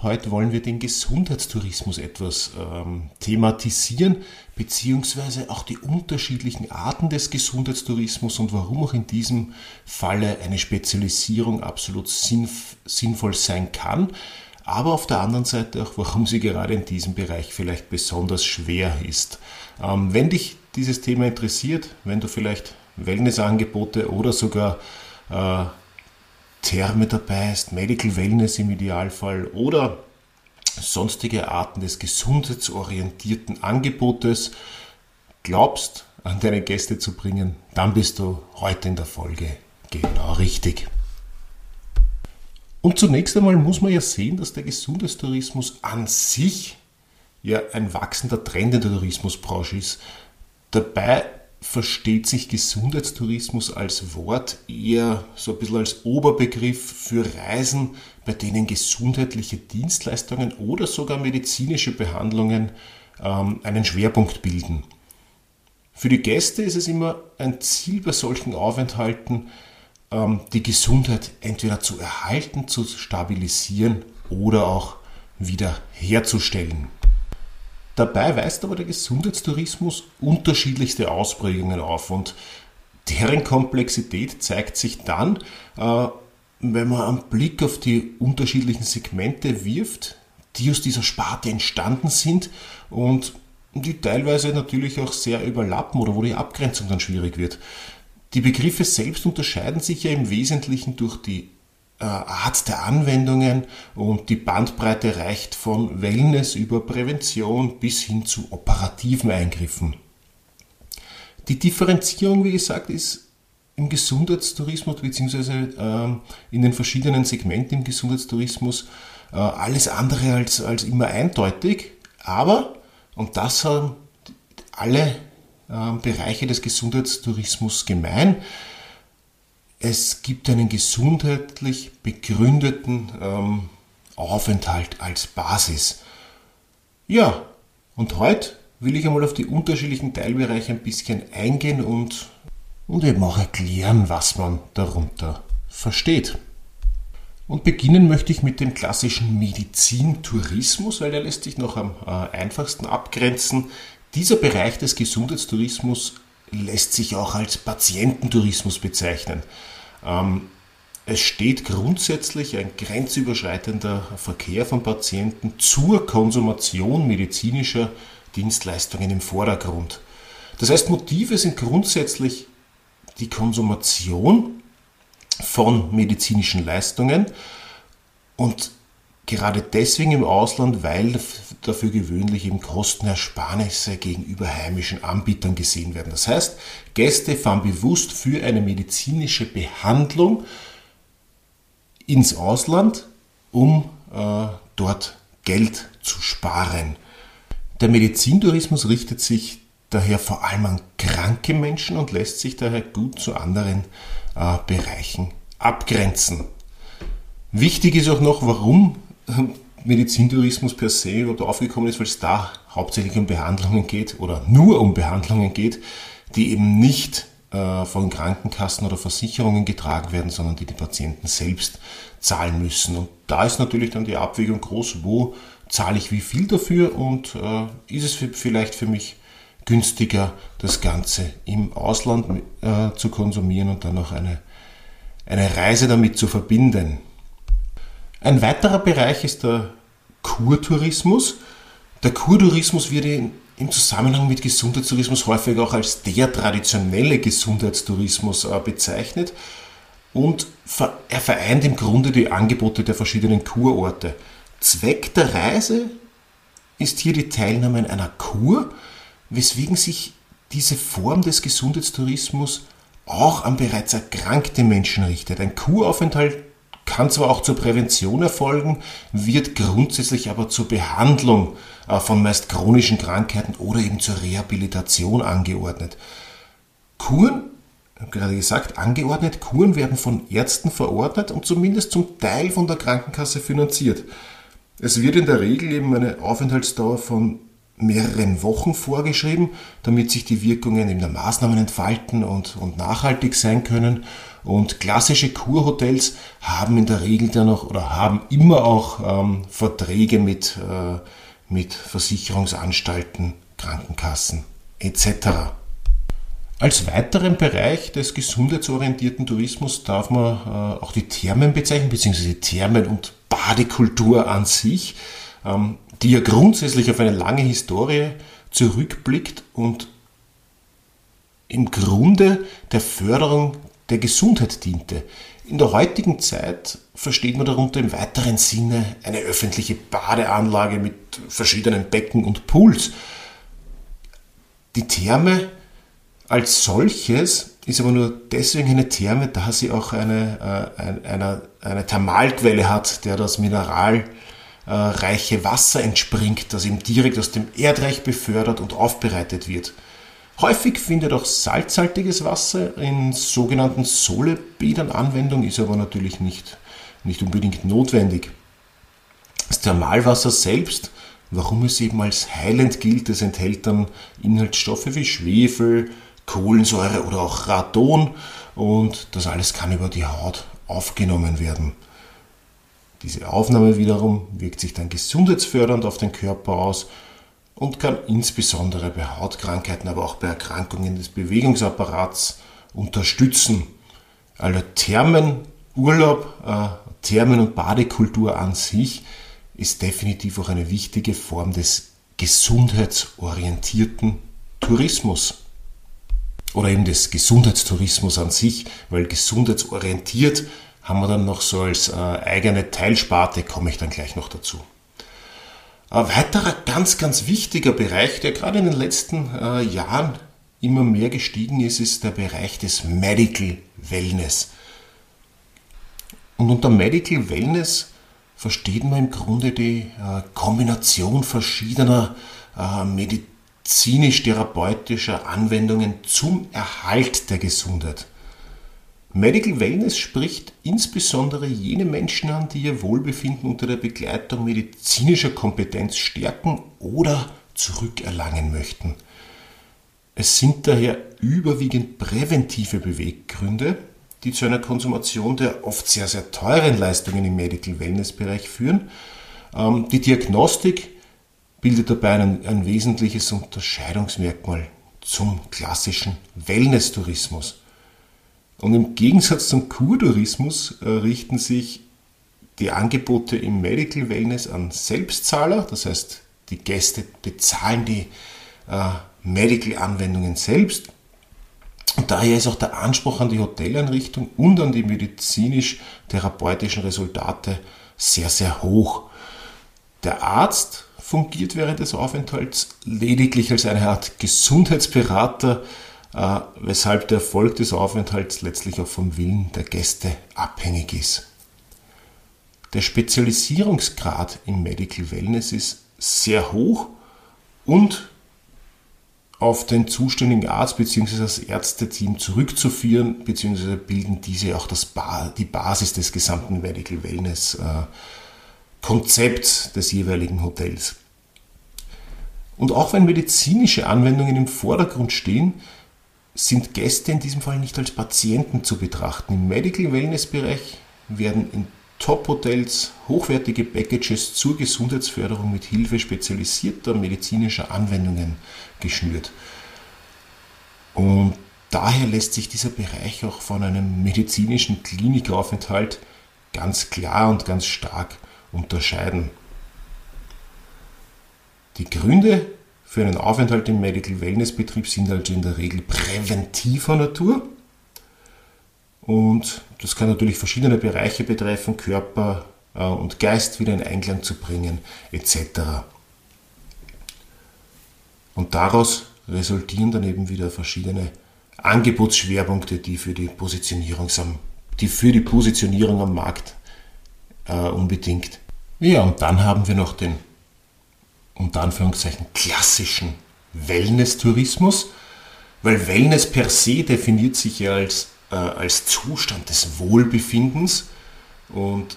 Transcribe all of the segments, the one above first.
Heute wollen wir den Gesundheitstourismus etwas ähm, thematisieren, beziehungsweise auch die unterschiedlichen Arten des Gesundheitstourismus und warum auch in diesem Falle eine Spezialisierung absolut sinnf sinnvoll sein kann, aber auf der anderen Seite auch, warum sie gerade in diesem Bereich vielleicht besonders schwer ist. Ähm, wenn dich dieses Thema interessiert, wenn du vielleicht Wellnessangebote oder sogar äh, Therme dabei ist, Medical Wellness im Idealfall oder sonstige Arten des gesundheitsorientierten Angebotes glaubst, an deine Gäste zu bringen, dann bist du heute in der Folge genau richtig. Und zunächst einmal muss man ja sehen, dass der Gesundheitstourismus an sich ja ein wachsender Trend in der Tourismusbranche ist. Dabei versteht sich Gesundheitstourismus als Wort eher so ein bisschen als Oberbegriff für Reisen, bei denen gesundheitliche Dienstleistungen oder sogar medizinische Behandlungen ähm, einen Schwerpunkt bilden. Für die Gäste ist es immer ein Ziel bei solchen Aufenthalten, ähm, die Gesundheit entweder zu erhalten, zu stabilisieren oder auch wieder herzustellen. Dabei weist aber der Gesundheitstourismus unterschiedlichste Ausprägungen auf und deren Komplexität zeigt sich dann, äh, wenn man einen Blick auf die unterschiedlichen Segmente wirft, die aus dieser Sparte entstanden sind und die teilweise natürlich auch sehr überlappen oder wo die Abgrenzung dann schwierig wird. Die Begriffe selbst unterscheiden sich ja im Wesentlichen durch die Art der Anwendungen und die Bandbreite reicht von Wellness über Prävention bis hin zu operativen Eingriffen. Die Differenzierung, wie gesagt, ist im Gesundheitstourismus bzw. Ähm, in den verschiedenen Segmenten im Gesundheitstourismus äh, alles andere als, als immer eindeutig, aber, und das haben alle ähm, Bereiche des Gesundheitstourismus gemein, es gibt einen gesundheitlich begründeten ähm, Aufenthalt als Basis. Ja, und heute will ich einmal auf die unterschiedlichen Teilbereiche ein bisschen eingehen und, und eben auch erklären, was man darunter versteht. Und beginnen möchte ich mit dem klassischen Medizintourismus, weil der lässt sich noch am äh, einfachsten abgrenzen. Dieser Bereich des Gesundheitstourismus lässt sich auch als Patiententourismus bezeichnen. Ähm, es steht grundsätzlich ein grenzüberschreitender Verkehr von Patienten zur Konsumation medizinischer Dienstleistungen im Vordergrund. Das heißt, Motive sind grundsätzlich die Konsumation von medizinischen Leistungen und Gerade deswegen im Ausland, weil dafür gewöhnlich eben Kostenersparnisse gegenüber heimischen Anbietern gesehen werden. Das heißt, Gäste fahren bewusst für eine medizinische Behandlung ins Ausland, um äh, dort Geld zu sparen. Der Medizintourismus richtet sich daher vor allem an kranke Menschen und lässt sich daher gut zu anderen äh, Bereichen abgrenzen. Wichtig ist auch noch, warum Medizintourismus per se überhaupt aufgekommen ist, weil es da hauptsächlich um Behandlungen geht oder nur um Behandlungen geht, die eben nicht äh, von Krankenkassen oder Versicherungen getragen werden, sondern die die Patienten selbst zahlen müssen. Und da ist natürlich dann die Abwägung groß, wo zahle ich wie viel dafür und äh, ist es vielleicht für mich günstiger, das Ganze im Ausland äh, zu konsumieren und dann noch eine, eine Reise damit zu verbinden. Ein weiterer Bereich ist der Kurtourismus. Der Kurtourismus wird im Zusammenhang mit Gesundheitstourismus häufig auch als der traditionelle Gesundheitstourismus äh, bezeichnet und er vereint im Grunde die Angebote der verschiedenen Kurorte. Zweck der Reise ist hier die Teilnahme an einer Kur, weswegen sich diese Form des Gesundheitstourismus auch an bereits erkrankte Menschen richtet. Ein Kuraufenthalt kann zwar auch zur Prävention erfolgen, wird grundsätzlich aber zur Behandlung äh, von meist chronischen Krankheiten oder eben zur Rehabilitation angeordnet. Kuren, gerade gesagt, angeordnet, Kuren werden von Ärzten verordnet und zumindest zum Teil von der Krankenkasse finanziert. Es wird in der Regel eben eine Aufenthaltsdauer von mehreren Wochen vorgeschrieben, damit sich die Wirkungen in der Maßnahmen entfalten und, und nachhaltig sein können. Und klassische Kurhotels haben in der Regel dann auch oder haben immer auch ähm, Verträge mit, äh, mit Versicherungsanstalten, Krankenkassen etc. Als weiteren Bereich des gesundheitsorientierten Tourismus darf man äh, auch die Thermen bezeichnen, beziehungsweise Thermen und Badekultur an sich. Ähm, die ja grundsätzlich auf eine lange Historie zurückblickt und im Grunde der Förderung der Gesundheit diente. In der heutigen Zeit versteht man darunter im weiteren Sinne eine öffentliche Badeanlage mit verschiedenen Becken und Pools. Die Therme als solches ist aber nur deswegen eine Therme, da sie auch eine, äh, eine, eine Thermalquelle hat, der das Mineral äh, Wasser entspringt, das ihm direkt aus dem Erdreich befördert und aufbereitet wird. Häufig findet auch salzhaltiges Wasser in sogenannten Solebädern Anwendung, ist aber natürlich nicht, nicht unbedingt notwendig. Das Thermalwasser selbst, warum es eben als heilend gilt, es enthält dann Inhaltsstoffe wie Schwefel, Kohlensäure oder auch Radon und das alles kann über die Haut aufgenommen werden. Diese Aufnahme wiederum wirkt sich dann gesundheitsfördernd auf den Körper aus und kann insbesondere bei Hautkrankheiten, aber auch bei Erkrankungen des Bewegungsapparats unterstützen. Also Thermen, Urlaub, äh, Thermen- und Badekultur an sich ist definitiv auch eine wichtige Form des gesundheitsorientierten Tourismus. Oder eben des Gesundheitstourismus an sich, weil gesundheitsorientiert haben wir dann noch so als äh, eigene Teilsparte, komme ich dann gleich noch dazu. Ein weiterer ganz, ganz wichtiger Bereich, der gerade in den letzten äh, Jahren immer mehr gestiegen ist, ist der Bereich des Medical Wellness. Und unter Medical Wellness versteht man im Grunde die äh, Kombination verschiedener äh, medizinisch-therapeutischer Anwendungen zum Erhalt der Gesundheit. Medical Wellness spricht insbesondere jene Menschen an, die ihr Wohlbefinden unter der Begleitung medizinischer Kompetenz stärken oder zurückerlangen möchten. Es sind daher überwiegend präventive Beweggründe, die zu einer Konsumation der oft sehr, sehr teuren Leistungen im Medical Wellness Bereich führen. Ähm, die Diagnostik bildet dabei ein, ein wesentliches Unterscheidungsmerkmal zum klassischen Wellness-Tourismus. Und im Gegensatz zum Kurtourismus äh, richten sich die Angebote im Medical Wellness an Selbstzahler, das heißt, die Gäste bezahlen die äh, Medical-Anwendungen selbst. Und daher ist auch der Anspruch an die Hoteleinrichtung und an die medizinisch-therapeutischen Resultate sehr, sehr hoch. Der Arzt fungiert während des Aufenthalts lediglich als eine Art Gesundheitsberater, weshalb der Erfolg des Aufenthalts letztlich auch vom Willen der Gäste abhängig ist. Der Spezialisierungsgrad im Medical Wellness ist sehr hoch und auf den zuständigen Arzt bzw. das Ärzteteam zurückzuführen, bzw. bilden diese auch das ba die Basis des gesamten Medical Wellness äh, Konzepts des jeweiligen Hotels. Und auch wenn medizinische Anwendungen im Vordergrund stehen, sind Gäste in diesem Fall nicht als Patienten zu betrachten. Im Medical Wellness Bereich werden in Top-Hotels hochwertige Packages zur Gesundheitsförderung mit Hilfe spezialisierter medizinischer Anwendungen geschnürt. Und daher lässt sich dieser Bereich auch von einem medizinischen Klinikaufenthalt ganz klar und ganz stark unterscheiden. Die Gründe für einen Aufenthalt im Medical Wellness Betrieb sind also in der Regel präventiver Natur. Und das kann natürlich verschiedene Bereiche betreffen, Körper äh, und Geist wieder in Einklang zu bringen, etc. Und daraus resultieren dann eben wieder verschiedene Angebotsschwerpunkte, die für die Positionierung am, die für die Positionierung am Markt äh, unbedingt. Ja, und dann haben wir noch den unter Anführungszeichen klassischen Wellness-Tourismus, weil Wellness per se definiert sich ja als, äh, als Zustand des Wohlbefindens und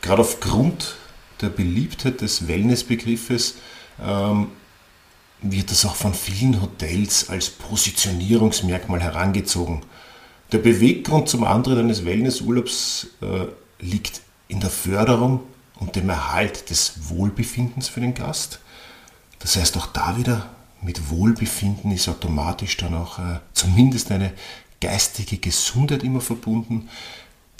gerade aufgrund der Beliebtheit des Wellness-Begriffes ähm, wird das auch von vielen Hotels als Positionierungsmerkmal herangezogen. Der Beweggrund zum Antritt eines Wellnessurlaubs äh, liegt in der Förderung und dem Erhalt des Wohlbefindens für den Gast. Das heißt, auch da wieder mit Wohlbefinden ist automatisch dann auch äh, zumindest eine geistige Gesundheit immer verbunden.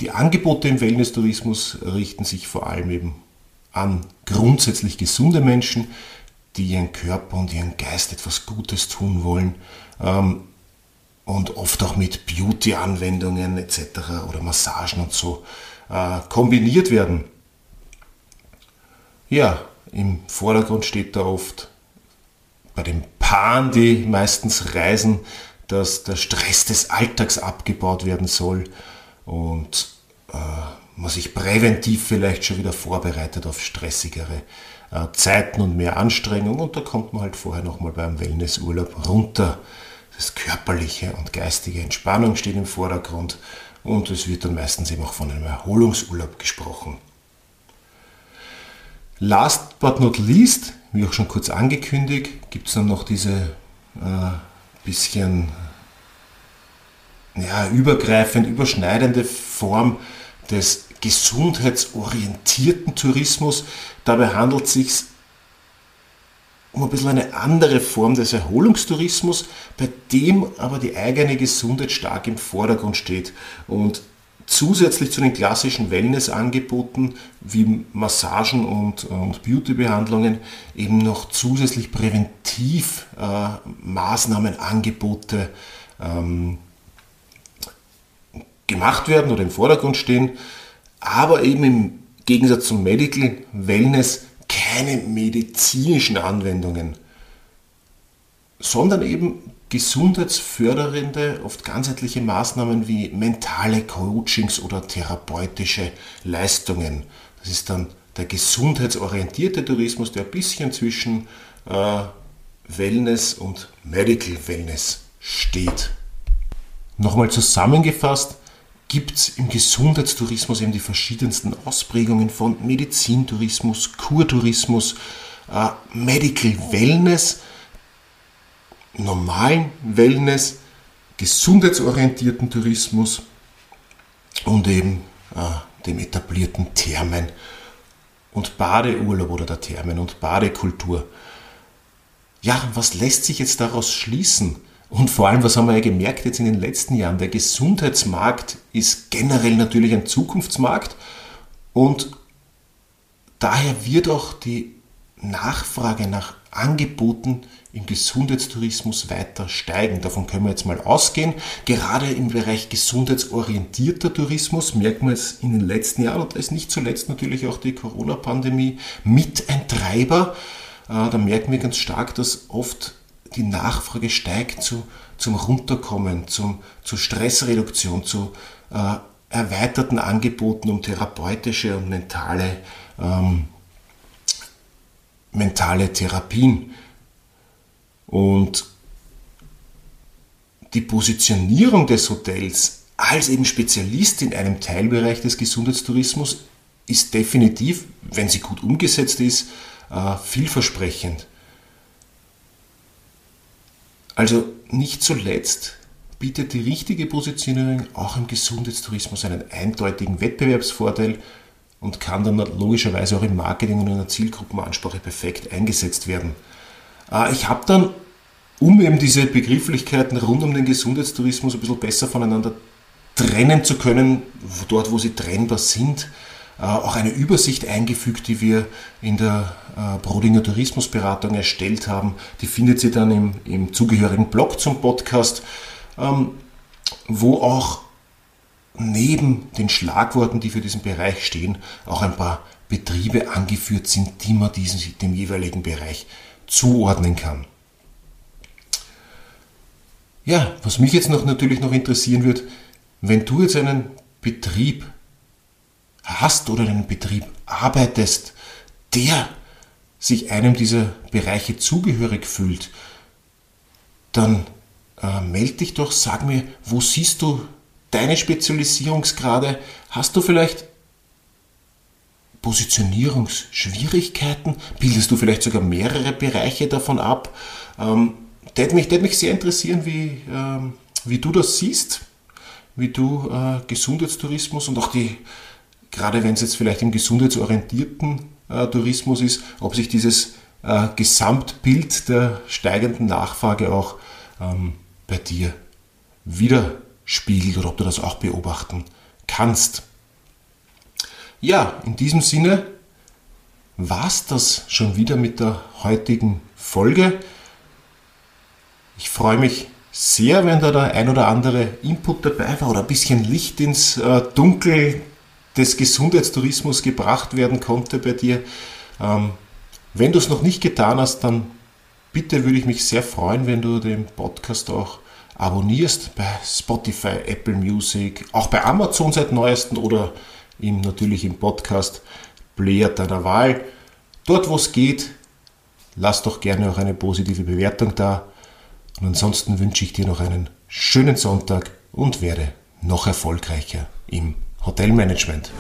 Die Angebote im Wellness-Tourismus richten sich vor allem eben an grundsätzlich gesunde Menschen, die ihren Körper und ihren Geist etwas Gutes tun wollen ähm, und oft auch mit Beauty-Anwendungen etc. oder Massagen und so äh, kombiniert werden. Ja, im Vordergrund steht da oft bei den Paaren, die meistens reisen, dass der Stress des Alltags abgebaut werden soll und äh, man sich präventiv vielleicht schon wieder vorbereitet auf stressigere äh, Zeiten und mehr Anstrengung und da kommt man halt vorher nochmal beim Wellnessurlaub runter. Das körperliche und geistige Entspannung steht im Vordergrund und es wird dann meistens eben auch von einem Erholungsurlaub gesprochen. Last but not least, wie auch schon kurz angekündigt, gibt es dann noch diese äh, bisschen ja, übergreifend, überschneidende Form des gesundheitsorientierten Tourismus. Dabei handelt es sich um ein bisschen eine andere Form des Erholungstourismus, bei dem aber die eigene Gesundheit stark im Vordergrund steht. Und zusätzlich zu den klassischen Wellnessangeboten wie Massagen und, und Beautybehandlungen eben noch zusätzlich präventiv äh, Maßnahmen, Angebote ähm, gemacht werden oder im Vordergrund stehen, aber eben im Gegensatz zum Medical Wellness keine medizinischen Anwendungen, sondern eben gesundheitsfördernde, oft ganzheitliche Maßnahmen wie mentale Coachings oder therapeutische Leistungen. Das ist dann der gesundheitsorientierte Tourismus, der ein bisschen zwischen äh, Wellness und Medical Wellness steht. Nochmal zusammengefasst, gibt es im Gesundheitstourismus eben die verschiedensten Ausprägungen von Medizintourismus, Kurtourismus, äh, Medical Wellness, normalen Wellness, gesundheitsorientierten Tourismus und eben äh, dem etablierten Thermen- und Badeurlaub oder der Thermen- und Badekultur. Ja, was lässt sich jetzt daraus schließen? Und vor allem, was haben wir ja gemerkt jetzt in den letzten Jahren? Der Gesundheitsmarkt ist generell natürlich ein Zukunftsmarkt und daher wird auch die Nachfrage nach Angeboten im Gesundheitstourismus weiter steigen. Davon können wir jetzt mal ausgehen. Gerade im Bereich gesundheitsorientierter Tourismus merken wir es in den letzten Jahren und da ist nicht zuletzt natürlich auch die Corona-Pandemie mit ein Treiber. Äh, da merken wir ganz stark, dass oft die Nachfrage steigt zu, zum Runterkommen, zum, zu Stressreduktion, zu äh, erweiterten Angeboten um therapeutische und mentale, ähm, mentale Therapien. Und die Positionierung des Hotels als eben Spezialist in einem Teilbereich des Gesundheitstourismus ist definitiv, wenn sie gut umgesetzt ist, äh, vielversprechend. Also nicht zuletzt bietet die richtige Positionierung auch im Gesundheitstourismus einen eindeutigen Wettbewerbsvorteil und kann dann logischerweise auch im Marketing und in der Zielgruppenansprache perfekt eingesetzt werden. Äh, ich habe dann, um eben diese Begrifflichkeiten rund um den Gesundheitstourismus ein bisschen besser voneinander trennen zu können, dort wo sie trennbar sind, äh, auch eine Übersicht eingefügt, die wir in der äh, Brodinger Tourismusberatung erstellt haben. Die findet ihr dann im, im zugehörigen Blog zum Podcast, ähm, wo auch neben den Schlagworten, die für diesen Bereich stehen, auch ein paar Betriebe angeführt sind, die man diesem, dem jeweiligen Bereich zuordnen kann. Ja, was mich jetzt noch natürlich noch interessieren wird, wenn du jetzt einen Betrieb hast oder in einem Betrieb arbeitest, der sich einem dieser Bereiche zugehörig fühlt, dann äh, melde dich doch, sag mir, wo siehst du deine Spezialisierungsgrade? Hast du vielleicht Positionierungsschwierigkeiten? Bildest du vielleicht sogar mehrere Bereiche davon ab? Ähm, das mich, mich sehr interessieren, wie, ähm, wie du das siehst, wie du äh, Gesundheitstourismus und auch die, gerade wenn es jetzt vielleicht im gesundheitsorientierten äh, Tourismus ist, ob sich dieses äh, Gesamtbild der steigenden Nachfrage auch ähm, bei dir widerspiegelt oder ob du das auch beobachten kannst. Ja, in diesem Sinne war es das schon wieder mit der heutigen Folge. Ich freue mich sehr, wenn da der ein oder andere Input dabei war oder ein bisschen Licht ins äh, Dunkel des Gesundheitstourismus gebracht werden konnte bei dir. Ähm, wenn du es noch nicht getan hast, dann bitte würde ich mich sehr freuen, wenn du den Podcast auch abonnierst bei Spotify, Apple Music, auch bei Amazon seit neuestem oder im, natürlich im Podcast Player deiner Wahl. Dort, wo es geht, lass doch gerne auch eine positive Bewertung da. Und ansonsten wünsche ich dir noch einen schönen Sonntag und werde noch erfolgreicher im Hotelmanagement.